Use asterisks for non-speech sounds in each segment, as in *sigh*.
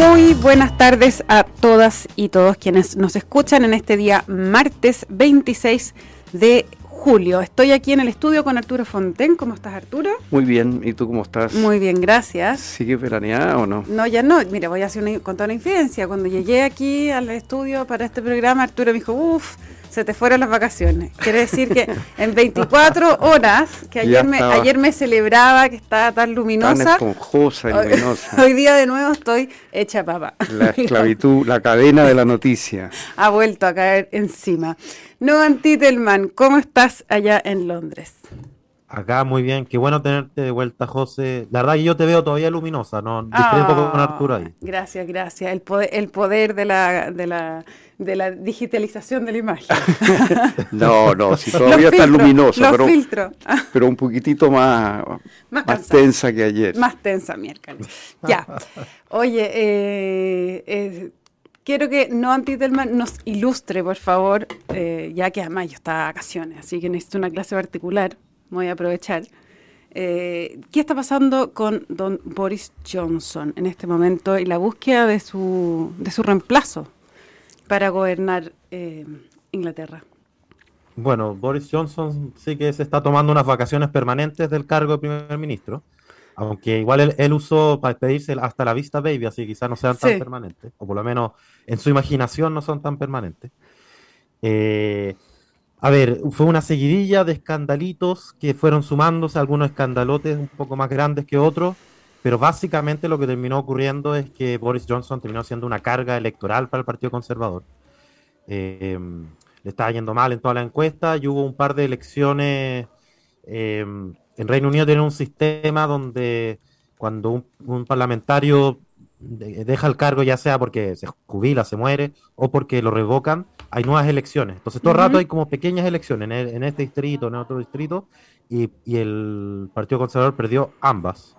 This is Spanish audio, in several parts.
Muy buenas tardes a todas y todos quienes nos escuchan en este día martes 26 de julio. Estoy aquí en el estudio con Arturo Fonten. ¿Cómo estás, Arturo? Muy bien. ¿Y tú cómo estás? Muy bien, gracias. ¿Sigue veraneada o no? No, ya no. Mira, voy a hacer una, contar una infidencia. Cuando llegué aquí al estudio para este programa, Arturo me dijo, uff, se te fueron las vacaciones. Quiere decir que en 24 *laughs* horas, que ayer me, ayer me celebraba que estaba tan luminosa. Tan esponjosa y luminosa. *laughs* Hoy día de nuevo estoy hecha papa. La esclavitud, la cadena de la noticia. *laughs* Ha vuelto a caer encima. No, Antitelman, ¿cómo estás allá en Londres? Acá muy bien, qué bueno tenerte de vuelta, José. La verdad que yo te veo todavía luminosa, ¿no? Discrepo poco con Arturo ahí. Gracias, gracias. El poder, el poder de la, de la de la digitalización de la imagen. *laughs* no, no, si todavía está luminoso, pero, pero un poquitito más, más, tensa que ayer. Más tensa miércoles. Ya. Oye, eh, eh, quiero que no Antitelman nos ilustre, por favor, eh, ya que además yo estaba de vacaciones, así que necesito una clase particular, voy a aprovechar. ¿Qué está pasando con don Boris Johnson en este momento y la búsqueda de su, de su reemplazo? para gobernar eh, Inglaterra. Bueno, Boris Johnson sí que se está tomando unas vacaciones permanentes del cargo de primer ministro, aunque igual él, usó para despedirse hasta la vista baby, así que quizás no sean tan permanentes, o por lo menos en su imaginación no son tan permanentes. Eh, a ver, fue una seguidilla de escandalitos que fueron sumándose, algunos escandalotes un poco más grandes que otros, pero básicamente lo que terminó ocurriendo es que Boris Johnson terminó siendo una carga electoral para el Partido Conservador. Em, le estaba yendo mal en toda la encuesta y hubo un par de elecciones. Em, en Reino Unido tienen un sistema donde cuando un, parlamentario deja el cargo, ya sea porque se jubila, se muere o porque lo revocan, hay nuevas elecciones. Entonces, todo el rato hay como pequeñas elecciones en, este distrito, en otro distrito, y, y el Partido Conservador perdió ambas.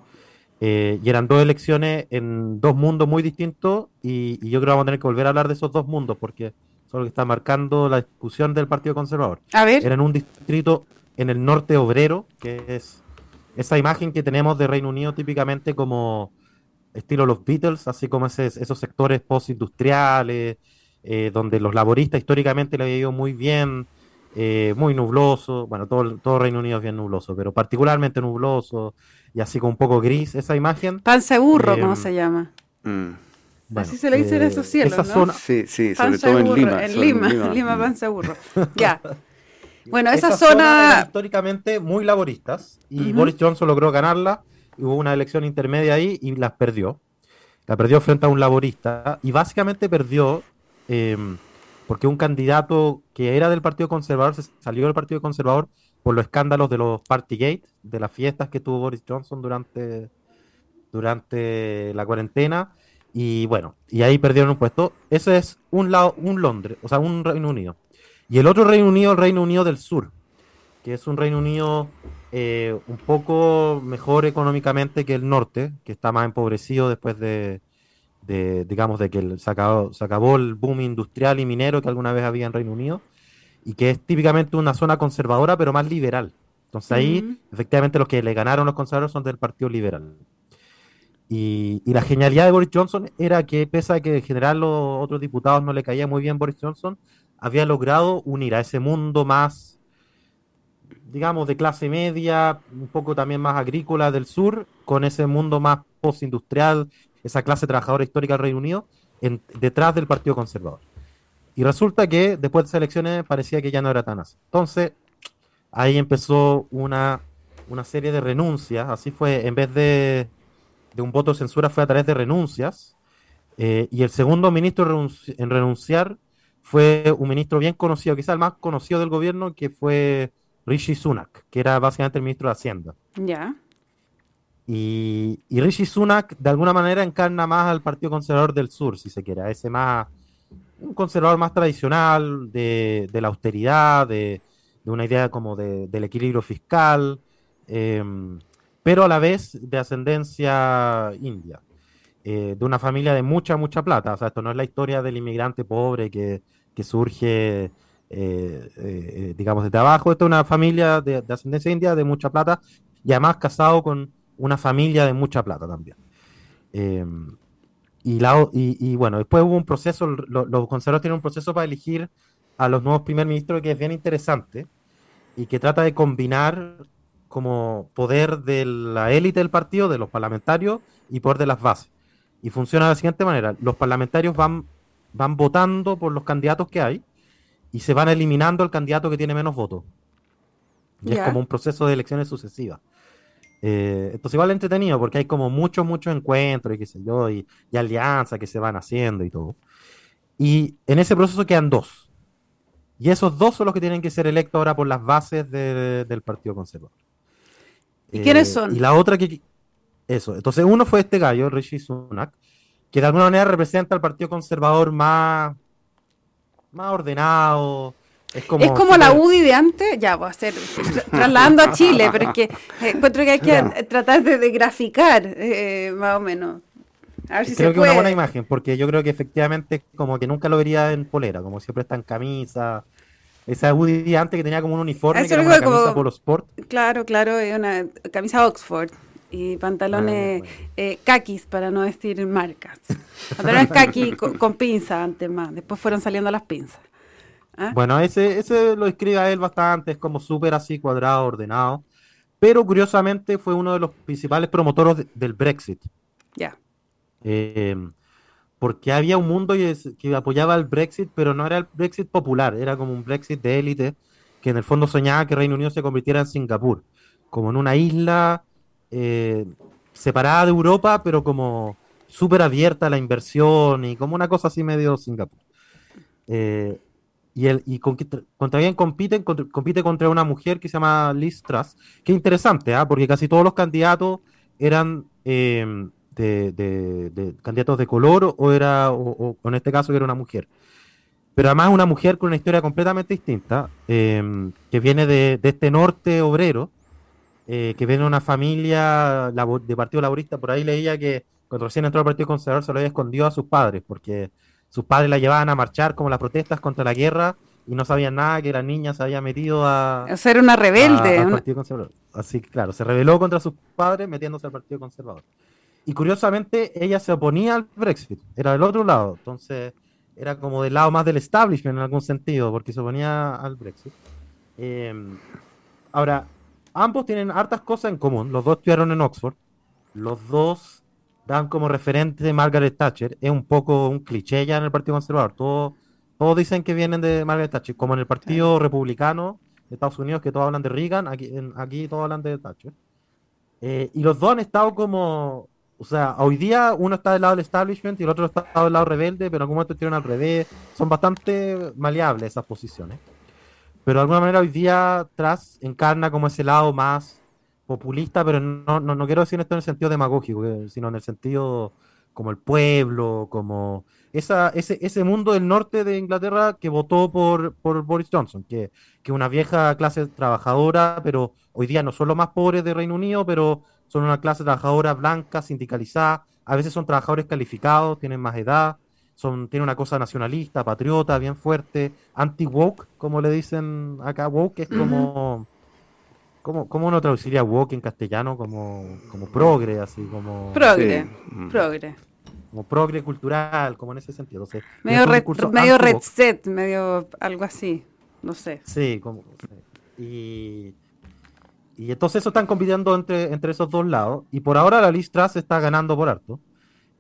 Eh, y eran dos elecciones en dos mundos muy distintos y, yo creo que vamos a tener que volver a hablar de esos dos mundos porque son lo que está marcando la discusión del Partido Conservador. A ver. Era en un distrito en el norte obrero, que es esa imagen que tenemos de Reino Unido típicamente como estilo los Beatles, así como esos sectores postindustriales, eh, donde los laboristas históricamente le había ido muy bien, eh, muy nubloso, bueno, todo, todo Reino Unido es bien nubloso, pero particularmente nubloso, y así con un poco gris esa imagen. Panza burro, ¿cómo se llama? Mm. así se le dice en esos cielos, esa Zona, sí, sí, sobre todo en Lima. En Lima, Lima, panza burro. ya. Bueno, esa, zona... históricamente muy laboristas y Boris Johnson logró ganarla. Hubo una elección intermedia ahí y las perdió. La perdió frente a un laborista y básicamente perdió em, porque un candidato que era del Partido Conservador se salió del Partido Conservador por los escándalos de los Partygate, de las fiestas que tuvo Boris Johnson durante, durante la cuarentena. Y bueno, y ahí perdieron un puesto. Ese es un lado, un Londres, o sea, un Reino Unido. Y el otro Reino Unido, el Reino Unido del Sur, que es un Reino Unido eh, un poco mejor económicamente que el norte, que está más empobrecido después de, digamos, de que se acabó, se acabó el boom industrial y minero que alguna vez había en Reino Unido y que es típicamente una zona conservadora, pero más liberal. Entonces ahí, efectivamente, los que le ganaron los conservadores son del Partido Liberal. Y, la genialidad de Boris Johnson era que, pese a que en general los otros diputados no le caía muy bien Boris Johnson, había logrado unir a ese mundo más, digamos, de clase media, un poco también más agrícola del sur, con ese mundo más postindustrial, esa clase trabajadora histórica del Reino Unido, detrás del Partido Conservador. Y resulta que después de esas elecciones parecía que ya no era tan así. Entonces, ahí empezó una, serie de renuncias. Así fue, en vez de, un voto de censura, fue a través de renuncias. Eh, y el segundo ministro en renunciar fue un ministro bien conocido, quizás el más conocido del gobierno, que fue Rishi Sunak, que era básicamente el ministro de Hacienda. Ya. Y, y Rishi Sunak, de alguna manera, encarna más al Partido Conservador del Sur, si se quiere, a ese más un conservador más tradicional, de, la austeridad, de, una idea como del equilibrio fiscal, em, pero a la vez de ascendencia india, eh, de una familia de mucha, mucha plata. O sea, esto no es la historia del inmigrante pobre que, surge, eh, eh, digamos, desde abajo. Esto es una familia de, de, ascendencia india de mucha plata y además casado con una familia de mucha plata también. Y, la, y, bueno, después hubo un proceso, los conservadores tienen un proceso para elegir a los nuevos primer ministros que es bien interesante y que trata de combinar como poder de la élite del partido, de los parlamentarios y poder de las bases. Y funciona de la siguiente manera, los parlamentarios van, van votando por los candidatos que hay y se van eliminando el candidato que tiene menos votos. Y es como un proceso de elecciones sucesivas. Eh, entonces igual entretenido porque hay como muchos, muchos encuentros y qué sé yo, y, alianzas que se van haciendo y todo. Y en ese proceso quedan dos. Y esos dos son los que tienen que ser electos ahora por las bases del Partido Conservador. ¿Y quiénes eh, son? Y la otra que... Eso. Entonces uno fue este gallo, Rishi Sunak, que de alguna manera representa al Partido Conservador más, más ordenado, es como, la UDI de antes, ya voy a hacer trasladando a Chile, pero es que eh, encuentro que hay que tratar de, graficar eh, más o menos. A ver si creo que es una buena imagen, porque yo creo que efectivamente como que nunca lo vería en polera, como siempre está en camisa. Esa UDI de antes que tenía como un uniforme, que era una camisa polo sport. Claro, claro, una camisa Oxford y pantalones ah, eh, kakis, para no decir marcas. *laughs* Pantalones kaki con, con pinzas antes más, después fueron saliendo las pinzas. ¿Ah? Bueno, ese, ese lo escribe a él bastante, es como súper así cuadrado, ordenado. Pero curiosamente fue uno de los principales promotores del Brexit. Ya. Eh, porque había un mundo que apoyaba el Brexit, pero no era el Brexit popular, era como un Brexit de élite, que en el fondo soñaba que Reino Unido se convirtiera en Singapur, como en una isla eh, separada de Europa, pero como súper abierta a la inversión y como una cosa así medio Singapur. Eh, y, y contra quién compite, contra una mujer que se llama Liz Truss, que interesante, ¿ah? porque casi todos los candidatos eran eh, de, candidatos de color o era, en este caso era una mujer. Pero además una mujer con una historia completamente distinta, que viene de, este norte obrero, eh, que viene de una familia de Partido Laborista, por ahí leía que cuando recién entró al Partido Conservador se lo había escondido a sus padres, porque sus padres la llevaban a marchar como las protestas contra la guerra y no sabían nada que la niña se había metido a... a ser una rebelde. Partido Conservador. Así que claro, se rebeló contra sus padres metiéndose al Partido Conservador. Y curiosamente ella se oponía al Brexit, era del otro lado, entonces era como del lado más del establishment en algún sentido, porque se oponía al Brexit. Em, ahora, ambos tienen hartas cosas en común, los dos estudiaron en Oxford, los dos dan como referente Margaret Thatcher, es un poco un cliché ya en el Partido Conservador. Todos, todos dicen que vienen de Margaret Thatcher, como en el Partido Republicano de Estados Unidos, que todos hablan de Reagan, aquí, aquí todos hablan de Thatcher. Eh, y los dos han estado como, o sea, hoy día uno está del lado del establishment y el otro está del lado rebelde, pero en algún momento estuvieron al revés. Son bastante maleables esas posiciones. Pero de alguna manera hoy día Tras encarna como ese lado más populista, pero no, no, no, quiero decir esto en el sentido demagógico, eh, sino en el sentido como el pueblo, como esa, ese, ese mundo del norte de Inglaterra que votó por, por Boris Johnson, que es una vieja clase trabajadora, pero hoy día no son los más pobres de Reino Unido, pero son una clase trabajadora blanca, sindicalizada, a veces son trabajadores calificados, tienen más edad, son, tienen una cosa nacionalista, patriota, bien fuerte, anti-woke, como le dicen acá, woke es como... ¿Cómo, ¿Cómo, uno traduciría woke en castellano? Como, como progre, así como... Progre, mm. progre. Como progre cultural, como en ese sentido. medio red, medio red set, medio algo así, no sé. Sí, como... Y, y entonces eso están compitiendo entre, entre esos dos lados. Y por ahora la Liz Truss está ganando por harto.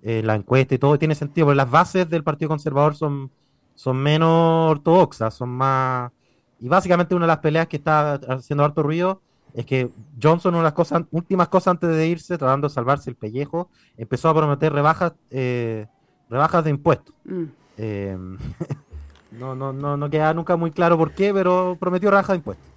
Eh, la encuesta y todo tiene sentido, porque las bases del Partido Conservador son, son menos ortodoxas, son más... Y básicamente una de las peleas que está haciendo harto ruido es que Johnson, una de las cosas, últimas cosas antes de irse, tratando de salvarse el pellejo, empezó a prometer rebajas, eh, rebajas de impuestos. Mm. Eh, *laughs* no, no, no, no queda nunca muy claro por qué, pero prometió rebajas de impuestos.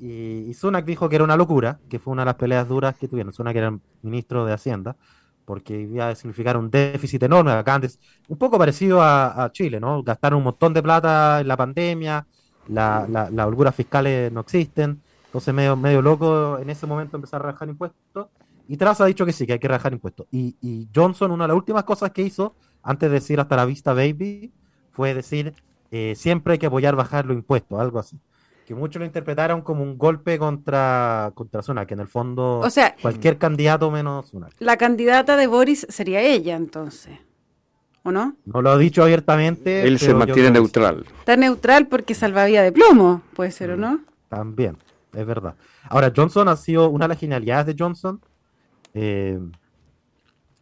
Y, y, Sunak dijo que era una locura, que fue una de las peleas duras que tuvieron. Sunak era ministro de Hacienda, porque iba a significar un déficit enorme. Acá antes, un poco parecido a, Chile, ¿no? Gastaron un montón de plata en la pandemia, la, la, las holguras fiscales no existen entonces, medio, medio loco en ese momento empezar a rebajar impuestos. Y Tras ha dicho que sí, que hay que rebajar impuestos. Y, Johnson, una de las últimas cosas que hizo, antes de decir hasta la vista, baby, fue decir, eh, siempre hay que apoyar bajar los impuestos, algo así. Que muchos lo interpretaron como un golpe contra, contra Zuna, que en el fondo o sea, cualquier candidato menos una. La candidata de Boris sería ella, entonces. ¿o no? No lo ha dicho abiertamente. Él se mantiene neutral. Está neutral porque salvavía de plomo, puede ser, ¿o no? También, es verdad. Ahora, Johnson ha sido una de las genialidades de Johnson. Eh,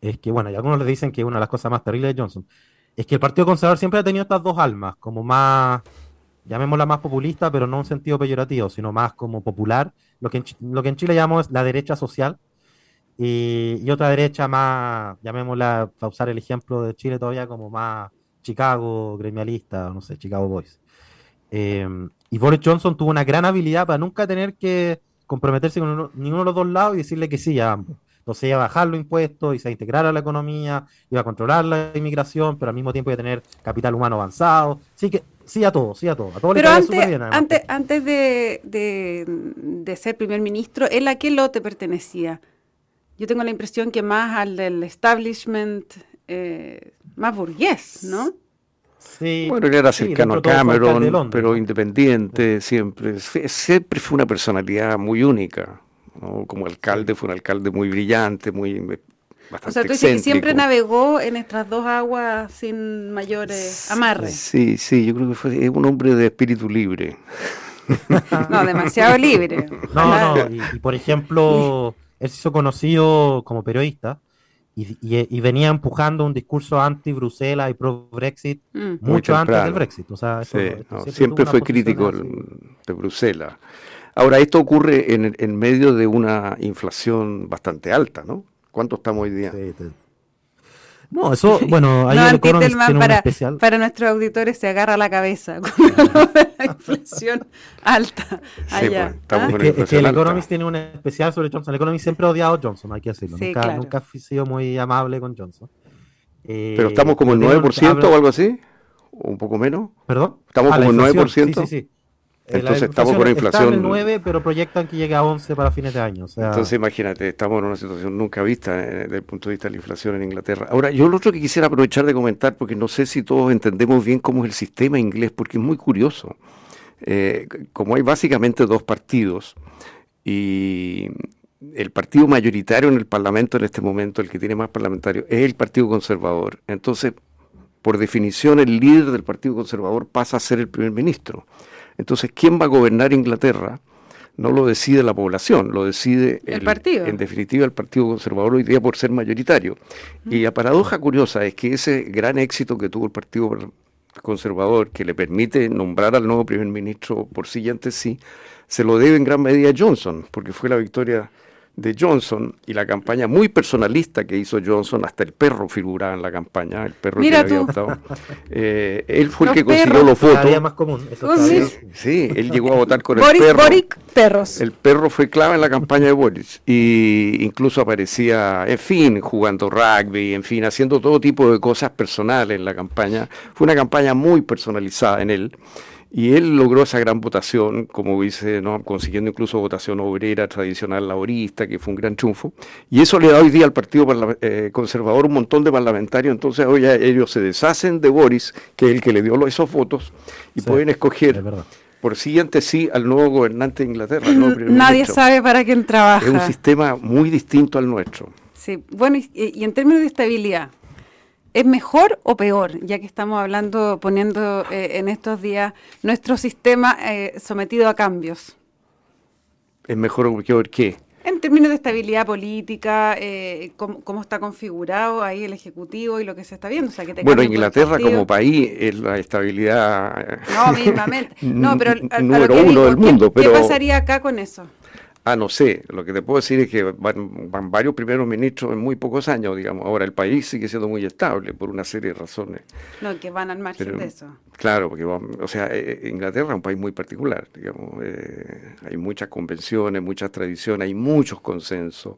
es que, bueno, y algunos le dicen que una de las cosas más terribles de Johnson es que el Partido Conservador siempre ha tenido estas dos almas, como más, llamémosla más populista, pero no en un sentido peyorativo, sino más como popular, lo que en, lo que en Chile llamamos la derecha social, y, otra derecha más, llamémosla, para usar el ejemplo de Chile todavía, como más Chicago gremialista, no sé, Chicago Boys. Eh, y Boris Johnson tuvo una gran habilidad para nunca tener que comprometerse con ninguno de los dos lados y decirle que sí a ambos. Entonces iba a bajar los impuestos, iba a integrar a la economía, iba a controlar la inmigración, pero al mismo tiempo iba a tener capital humano avanzado. Así que sí a todo, sí a todo. A todo pero antes, antes, antes de, de, ser primer ministro, ¿él a qué lote pertenecía? Yo tengo la impresión que más al del establishment eh, más burgués, ¿no? Sí, bueno, él era cercano a Cameron, pero independiente, siempre. Siempre fue una personalidad muy única. Como alcalde, fue un alcalde muy brillante, muy bastante O sea, tú dices que siempre navegó en estas dos aguas sin mayores amarres. Sí, sí, yo creo que fue un hombre de espíritu libre. *laughs* no, demasiado libre. *laughs* No, no, y, por ejemplo, él se hizo conocido como periodista y, venía empujando un discurso anti-Bruselas y pro-Brexit mm. mucho antes del Brexit. O sea, siempre, fue crítico de Bruselas. Ahora, esto ocurre en, en, medio de una inflación bastante alta, ¿no? ¿Cuánto estamos hoy día? No, eso, *laughs* bueno, hay no, para, especial. para nuestros auditores se agarra la cabeza *laughs* con *laughs* la inflación alta allá. Pues, estamos ¿Ah? es que, el Economist tiene un especial sobre Johnson. El Economist siempre ha odiado a Johnson, hay que decirlo. nunca, nunca ha sido muy amable con Johnson. Eh, Pero estamos como el 9% o algo así, o un poco menos. ¿Perdón? Estamos ah, como el 9%. Sí, sí, sí. Entonces estamos con una inflación. Está en 9, pero proyectan que llegue a 11 para fines de año. Entonces imagínate, estamos en una situación nunca vista eh, desde el punto de vista de la inflación en Inglaterra. Ahora, yo lo otro que quisiera aprovechar de comentar, porque no sé si todos entendemos bien cómo es el sistema inglés, porque es muy curioso. Eh, como hay básicamente dos partidos y el partido mayoritario en el Parlamento en este momento, el que tiene más parlamentarios, es el Partido Conservador. Entonces, por definición, el líder del Partido Conservador pasa a ser el primer ministro. Entonces, ¿quién va a gobernar Inglaterra? No lo decide la población, lo decide el, partido. En definitiva, el Partido Conservador hoy día por ser mayoritario. Y la paradoja curiosa es que ese gran éxito que tuvo el Partido Conservador, que le permite nombrar al nuevo primer ministro por siguiente sí, se lo debe en gran medida a Johnson, porque fue la victoria de Johnson y la campaña muy personalista que hizo Johnson, hasta el perro figuraba en la campaña, el perro que había votado. Eh, él fue el que consiguió los votos. más común. sí, él llegó a votar con el perro. Boric, perros. El perro fue clave en la campaña de Boris y incluso aparecía, en fin, jugando rugby, en fin, haciendo todo tipo de cosas personales en la campaña. Fue una campaña muy personalizada en él. Y él logró esa gran votación, como dice, ¿no? consiguiendo incluso votación obrera, tradicional, laborista, que fue un gran triunfo. Y eso le da hoy día al Partido eh, Conservador un montón de parlamentarios. Entonces hoy ellos se deshacen de Boris, que es el que le dio esos votos, y pueden escoger por siguiente sí al nuevo gobernante de Inglaterra. Nadie sabe para quién trabaja. Es un sistema muy distinto al nuestro. Sí, bueno, y en términos de estabilidad, ¿Es mejor o peor, ya que estamos hablando, poniendo eh, en estos días nuestro sistema eh, sometido a cambios? ¿Es mejor o peor qué? En términos de estabilidad política, eh, cómo, está configurado ahí el Ejecutivo y lo que se está viendo. bueno, Inglaterra como país es la estabilidad... No, mismamente. *laughs* No, pero número uno del mundo. ¿Qué pasaría acá con eso? Ah, no sé, lo que te puedo decir es que van, varios primeros ministros en muy pocos años, digamos. Ahora el país sigue siendo muy estable por una serie de razones. No, que van al margen de eso. Claro, porque, o sea, eh, eh, Inglaterra es un país muy particular, digamos. Eh, hay muchas convenciones, muchas tradiciones, hay muchos consensos.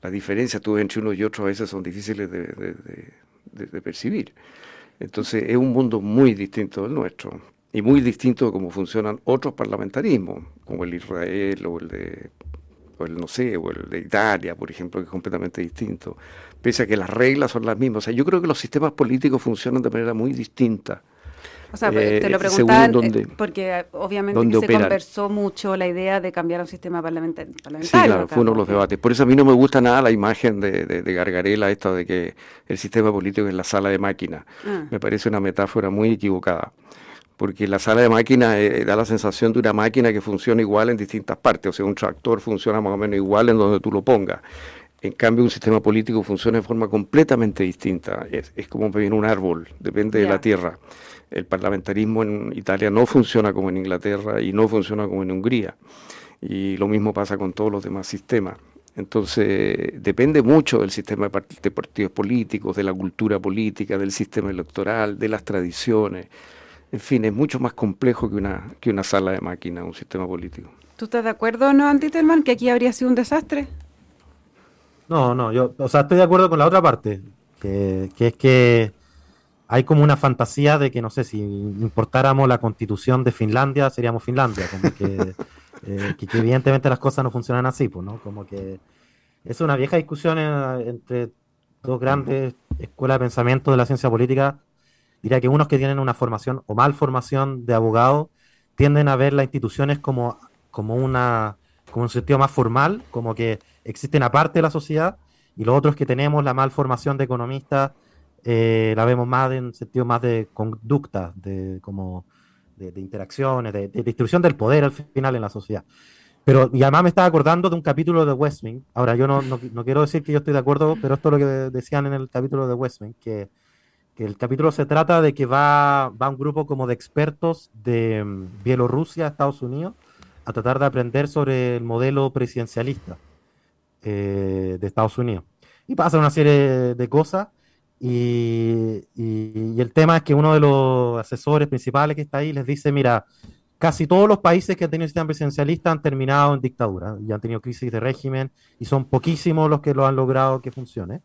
Las diferencias tú entre unos y otros a veces son difíciles de percibir. Entonces es un mundo muy distinto del nuestro y muy distinto de cómo funcionan otros parlamentarismos, como el Israel o el de o el no sé, o el de Italia, por ejemplo, que es completamente distinto, pese a que las reglas son las mismas. O sea, yo creo que los sistemas políticos funcionan de manera muy distinta. O sea, eh, te lo preguntaban eh, porque obviamente se conversó mucho la idea de cambiar a un sistema parlamentario. Sí, claro, fue uno de los debates. Por eso a mí no me gusta nada la imagen de, de, Gargarela, esta de que el sistema político es la sala de máquina. Ah. Me parece una metáfora muy equivocada porque la sala de máquina eh, da la sensación de una máquina que funciona igual en distintas partes, o sea, un tractor funciona más o menos igual en donde tú lo pongas. En cambio, un sistema político funciona de forma completamente distinta. Es, como pedir un árbol, depende de la tierra. El parlamentarismo en Italia no funciona como en Inglaterra y no funciona como en Hungría. Y lo mismo pasa con todos los demás sistemas. Entonces, depende mucho del sistema de partidos políticos, de la cultura política, del sistema electoral, de las tradiciones. En fin, es mucho más complejo que una, que una sala de máquina, un sistema político. ¿Tú estás de acuerdo, no, Antitelman, que aquí habría sido un desastre? No, no, yo, o sea, estoy de acuerdo con la otra parte, que, es que hay como una fantasía de que, no sé, si importáramos la constitución de Finlandia, seríamos Finlandia, como que, *laughs* eh, evidentemente las cosas no funcionan así, pues, ¿no? Como que es una vieja discusión eh, entre dos grandes escuelas de pensamiento de la ciencia política. Diría que unos que tienen una formación o mal formación de abogado tienden a ver las instituciones como, como, una, como un sentido más formal, como que existen aparte de la sociedad, y los otros que tenemos la malformación de economistas, eh, la vemos más en sentido más de conducta, de como de, interacciones, de, distribución del poder al final en la sociedad. Pero, y además me estaba acordando de un capítulo de Westwing. Ahora, yo no, no, quiero decir que yo estoy de acuerdo, pero esto es lo que decían en el capítulo de Westwing, que, el capítulo se trata de que va, va un grupo como de expertos de mm, Bielorrusia a Estados Unidos a tratar de aprender sobre el modelo presidencialista. Eh, de Estados Unidos. Y pasa una serie de cosas. Y, el tema es que uno de los asesores principales que está ahí les dice, mira, casi todos los países que han tenido sistema presidencialista han terminado en dictadura y han tenido crisis de régimen y son poquísimos los que lo han logrado que funcione.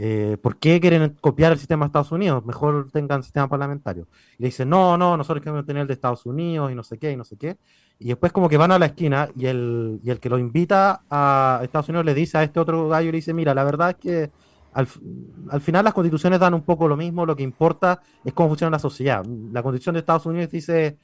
Eh, ¿Por qué quieren copiar el sistema de Estados Unidos? Mejor tengan sistema parlamentario. Y le dicen, no, no, nosotros queremos tener el de Estados Unidos y no sé qué, y no sé qué. Y después como que van a la esquina y el, y el que lo invita a Estados Unidos le dice a este otro gallo, le dice, mira, la verdad es que al, al, final las constituciones dan un poco lo mismo, lo que importa es cómo funciona la sociedad. La constitución de Estados Unidos dice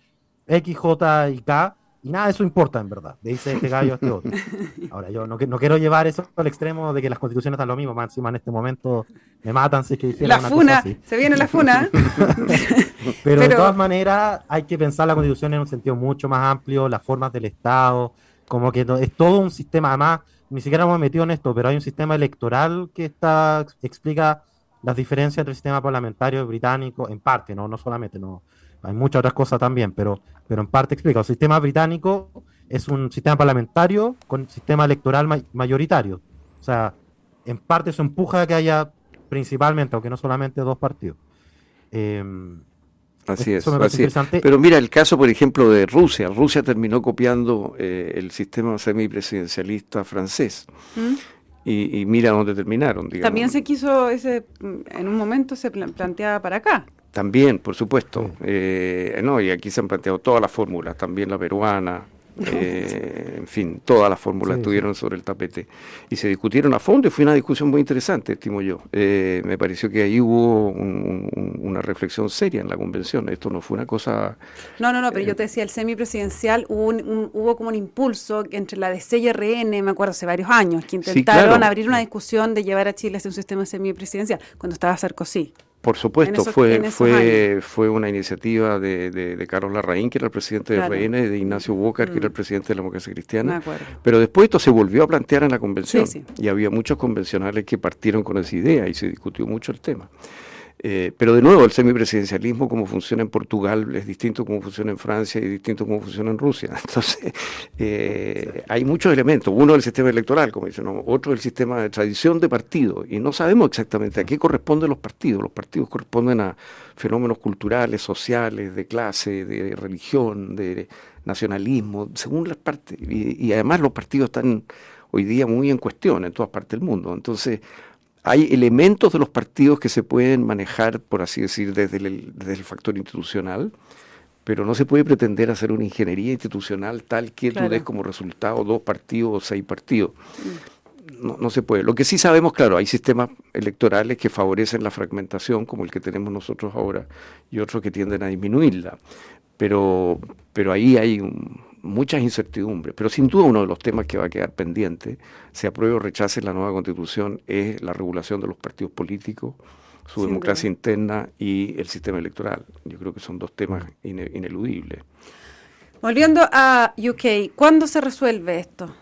X, J y K, y nada de eso importa, en verdad. Dice este gallo a este otro. *laughs* Ahora, yo no, no, quiero llevar eso al extremo de que las constituciones dan lo mismo. Más encima en este momento me matan si es que La funa, se viene la funa. *laughs* Pero, de todas maneras, hay que pensar la constitución en un sentido mucho más amplio, las formas del Estado, como que es todo un sistema. Además, ni siquiera hemos metido en esto, pero hay un sistema electoral que está explica las diferencias entre el sistema parlamentario británico, en parte, no, no solamente, no hay muchas otras cosas también, pero, pero en parte explica. El sistema británico es un sistema parlamentario con sistema electoral mayoritario. O sea, en parte eso empuja a que haya principalmente, aunque no solamente dos partidos. Em, así es, así Pero mira el caso, por ejemplo, de Rusia. Rusia terminó copiando eh, el sistema semipresidencialista francés. ¿Mm? Y, mira dónde terminaron. También se quiso, ese, en un momento se planteaba para acá. También, por supuesto. Eh, no, y aquí se han planteado todas las fórmulas, también la peruana, *laughs* eh, en fin, todas las fórmulas estuvieron sobre el tapete y se discutieron a fondo y fue una discusión muy interesante, estimo yo. Eh, me pareció que ahí hubo una reflexión seria en la convención. Esto no fue una cosa. No, no, no, pero yo te decía, el semipresidencial hubo, hubo como un impulso entre la DC y RN, me acuerdo hace varios años, que intentaron abrir una discusión de llevar a Chile hacia un sistema semipresidencial cuando estaba Sarkozy. Por supuesto, fue, fue, fue una iniciativa de, de, Carlos Larraín, que era el presidente del RN, de Ignacio Bocar, que era el mm. presidente de la democracia cristiana. Pero después esto se volvió a plantear en la convención y había muchos convencionales que partieron con esa idea y se discutió mucho el tema. Eh, pero de nuevo, el semipresidencialismo, como funciona en Portugal, es distinto como funciona en Francia y distinto como funciona en Rusia. *laughs* Entonces, eh, hay muchos elementos. Uno, el sistema electoral, como dicen, otro, el sistema de tradición de partido. Y no sabemos exactamente a qué corresponden los partidos. Los partidos corresponden a fenómenos culturales, sociales, de clase, de religión, de nacionalismo, según las partes. Y, y además los partidos están hoy día muy en cuestión en todas partes del mundo. Entonces, hay elementos de los partidos que se pueden manejar, por así decir, desde el, factor institucional, pero no se puede pretender hacer una ingeniería institucional tal que tú des como resultado dos partidos o seis partidos. no, se puede. Lo que sí sabemos, claro, hay sistemas electorales que favorecen la fragmentación, como el que tenemos nosotros ahora, y otros que tienden a disminuirla. Pero, pero ahí hay muchas incertidumbres. Pero sin duda uno de los temas que va a quedar pendiente, se apruebe o rechace la nueva constitución, es la regulación de los partidos políticos, su democracia interna y el sistema electoral. Yo creo que son dos temas ineludibles. Volviendo a UK, ¿cuándo se resuelve esto?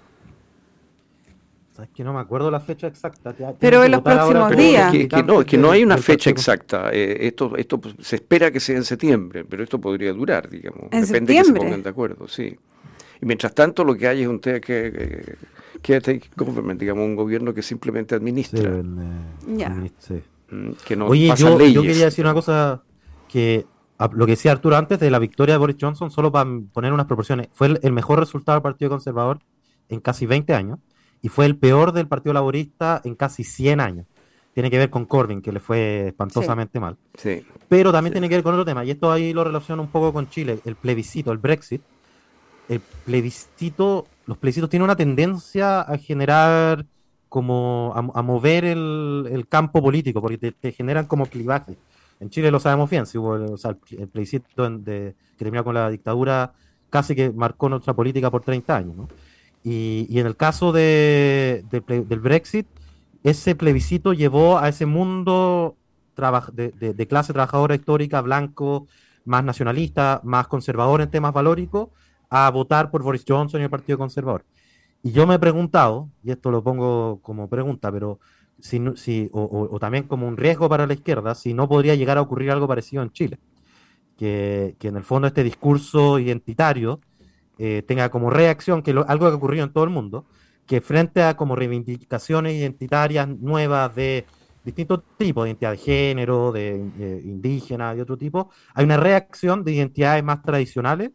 Es que no me acuerdo la fecha exacta. Pero en los próximos días. no, es que no hay una fecha exacta. Eh, esto, esto pues, se espera que sea en septiembre, pero esto podría durar, digamos. ¿En Depende de que se pongan de acuerdo, sí. Y mientras tanto, lo que hay es un que, que, que government, digamos, un gobierno que simplemente administra. Sí, ya. Mm, que no Oye, yo, yo quería decir una cosa que lo que decía Arturo antes de la victoria de Boris Johnson, solo para poner unas proporciones, fue el, mejor resultado del Partido Conservador en casi 20 años y fue el peor del Partido Laborista en casi 100 años. Tiene que ver con Corbyn, que le fue espantosamente mal. Sí. Pero también tiene que ver con otro tema, y esto ahí lo relaciono un poco con Chile, el plebiscito, el Brexit. El plebiscito, los plebiscitos tienen una tendencia a generar como a, mover el, campo político, porque te generan como clivaje. En Chile lo sabemos bien, si hubo el, plebiscito de, que terminó con la dictadura, casi que marcó nuestra política por 30 años. ¿no? Y, en el caso de, del Brexit, ese plebiscito llevó a ese mundo de, clase trabajadora histórica, blanco, más nacionalista, más conservador en temas valóricos, a votar por Boris Johnson y el Partido Conservador. Y yo me he preguntado, y esto lo pongo como pregunta, pero si, o, también como un riesgo para la izquierda, si no podría llegar a ocurrir algo parecido en Chile. Que, en el fondo este discurso identitario eh, tenga como reacción, que algo que ocurrió en todo el mundo, que frente a como reivindicaciones identitarias nuevas de distintos tipos, de identidad de género, de, indígena, de otro tipo, hay una reacción de identidades más tradicionales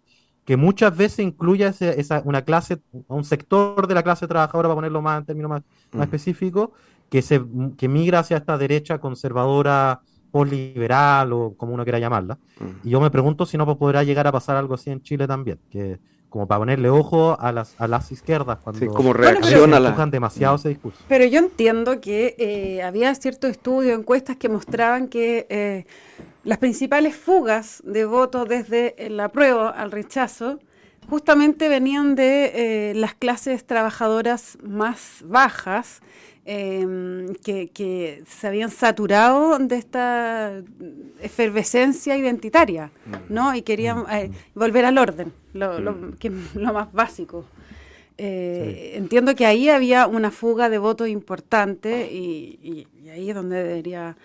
que muchas veces incluye esa, una clase, un sector de la clase trabajadora, para ponerlo más en términos más, más mm. específicos, que, se, que migra hacia esta derecha conservadora postliberal o como uno quiera llamarla. Y yo me pregunto si no podrá llegar a pasar algo así en Chile también, que como para ponerle ojo a las, a las izquierdas cuando sí, como reacciona la... demasiado ese discurso. Pero yo entiendo que eh, había ciertos estudios, encuestas que mostraban que eh, las principales fugas de votos desde el apruebo al rechazo justamente venían de eh, las clases trabajadoras más bajas Em, que, se habían saturado de esta efervescencia identitaria, mm. ¿no? Y querían mm. eh, volver al orden, lo, mm. que es lo más básico. Eh, entiendo que ahí había una fuga de votos importante y, ahí es donde debería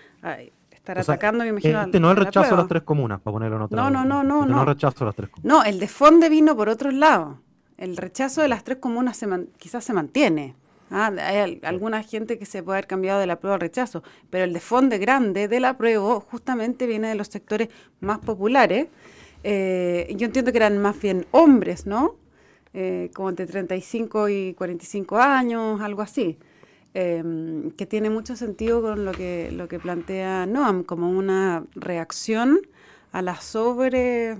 estar atacando, me imagino. Este no es el rechazo a las tres comunas, para ponerlo en otra No, no, no, no. Este no, no rechazo a las tres comunas. No, el de Fonde vino por otros lados. El rechazo de las tres comunas se quizás se mantiene. Ah, hay alguna gente que se puede haber cambiado de la prueba al rechazo, pero el de fondo grande de la prueba justamente viene de los sectores más populares. Eh, yo entiendo que eran más bien hombres, ¿no? Eh, como entre 35 y 45 años, algo así. Em, que tiene mucho sentido con lo que, lo que plantea Noam, como una reacción a la sobre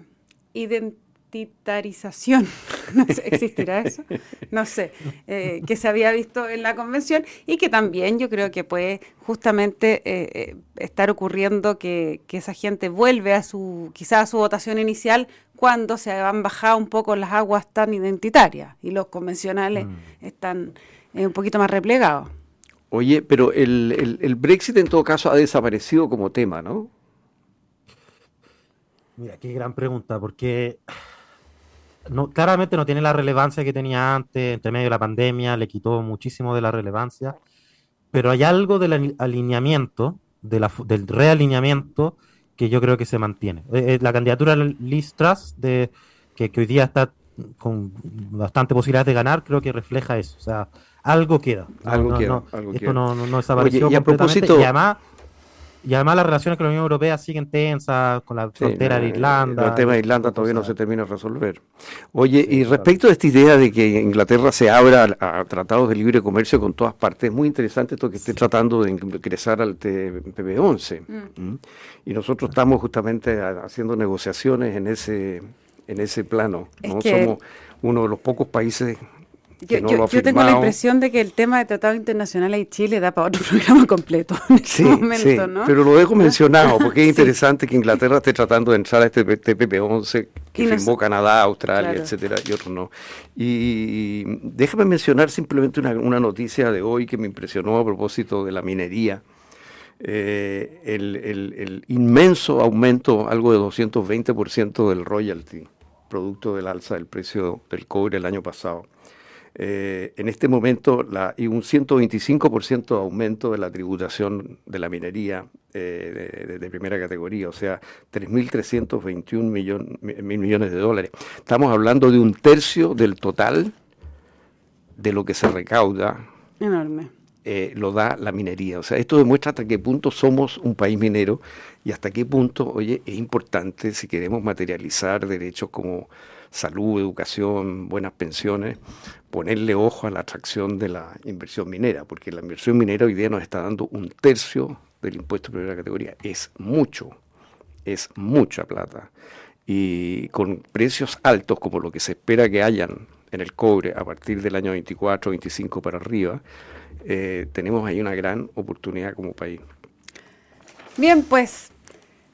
identitarización, *laughs* no ¿existirá eso? No sé, eh, que se había visto en la convención y que también yo creo que puede justamente eh, eh, estar ocurriendo que, esa gente vuelve a su, quizás a su votación inicial cuando se han bajado un poco las aguas tan identitarias y los convencionales mm. están un poquito más replegados. Oye, pero el, el Brexit en todo caso ha desaparecido como tema, ¿no? Mira, qué gran pregunta, porque no, claramente no tiene la relevancia que tenía antes, entre medio de la pandemia, le quitó muchísimo de la relevancia, pero hay algo del alineamiento, de la, del realineamiento, que yo creo que se mantiene. Eh, eh, la candidatura Liz Truss, de, que, hoy día está con bastante posibilidad de ganar, creo que refleja eso. O sea, algo queda. Algo queda. esto No, no, desapareció y a propósito, y además y además las relaciones con la Unión Europea siguen tensas, con la frontera de Irlanda. El tema de Irlanda todavía no se termina de resolver. Oye, y respecto a esta idea de que Inglaterra se abra a, tratados de libre comercio con todas partes, es muy interesante esto que esté tratando de ingresar al TPP-11. Mm. ¿Mm? Y nosotros estamos justamente haciendo negociaciones en ese, en ese plano. ¿no? Somos uno de los pocos países yo, tengo la impresión de que el tema de tratado internacional y Chile da para otro *laughs* programa completo en este sí, ¿no? Pero lo dejo *laughs* mencionado porque es interesante que Inglaterra esté tratando de entrar a este TPP-11 que firmó Canadá, Australia, etcétera, y otros no. Y déjame mencionar simplemente una, una, noticia de hoy que me impresionó a propósito de la minería. Eh, el, el, el inmenso aumento, algo de 220% del royalty producto del alza del precio del cobre el año pasado. Eh, en este momento la, y un 125% de aumento de la tributación de la minería eh, de, primera categoría, o sea, 3.321 millón, mil millones de dólares. Estamos hablando de un tercio del total de lo que se recauda. Enorme. Eh, lo da la minería. O sea, esto demuestra hasta qué punto somos un país minero y hasta qué punto, oye, es importante si queremos materializar derechos como salud, educación, buenas pensiones, ponerle ojo a la atracción de la inversión minera, porque la inversión minera hoy día nos está dando un tercio del impuesto de primera categoría. Es mucho, es mucha plata. Y con precios altos como lo que se espera que hayan en el cobre a partir del año 24, 25 para arriba, eh, tenemos ahí una gran oportunidad como país. Bien, pues,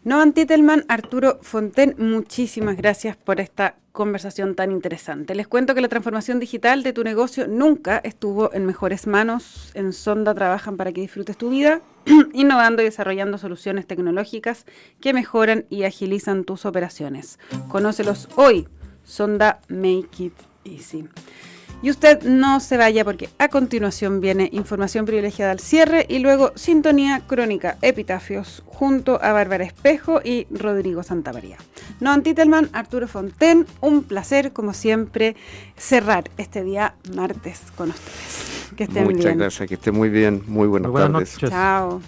Noam Titelman, Arturo Fonten, muchísimas gracias por esta conversación tan interesante. Les cuento que la transformación digital de tu negocio nunca estuvo en mejores manos. En Sonda trabajan para que disfrutes tu vida, *clears throat* innovando y desarrollando soluciones tecnológicas que mejoran y agilizan tus operaciones. Conócelos hoy. Sonda Make It Easy. Y usted no se vaya porque a continuación viene información privilegiada al cierre y luego sintonía crónica epitafios junto a Bárbara Espejo y Rodrigo Santamaría. Noan Titelman, Arturo Fonten, un placer como siempre cerrar este día martes con ustedes. Que estén Muchas gracias, que esté muy bien, muy buenas, tardes. Chao.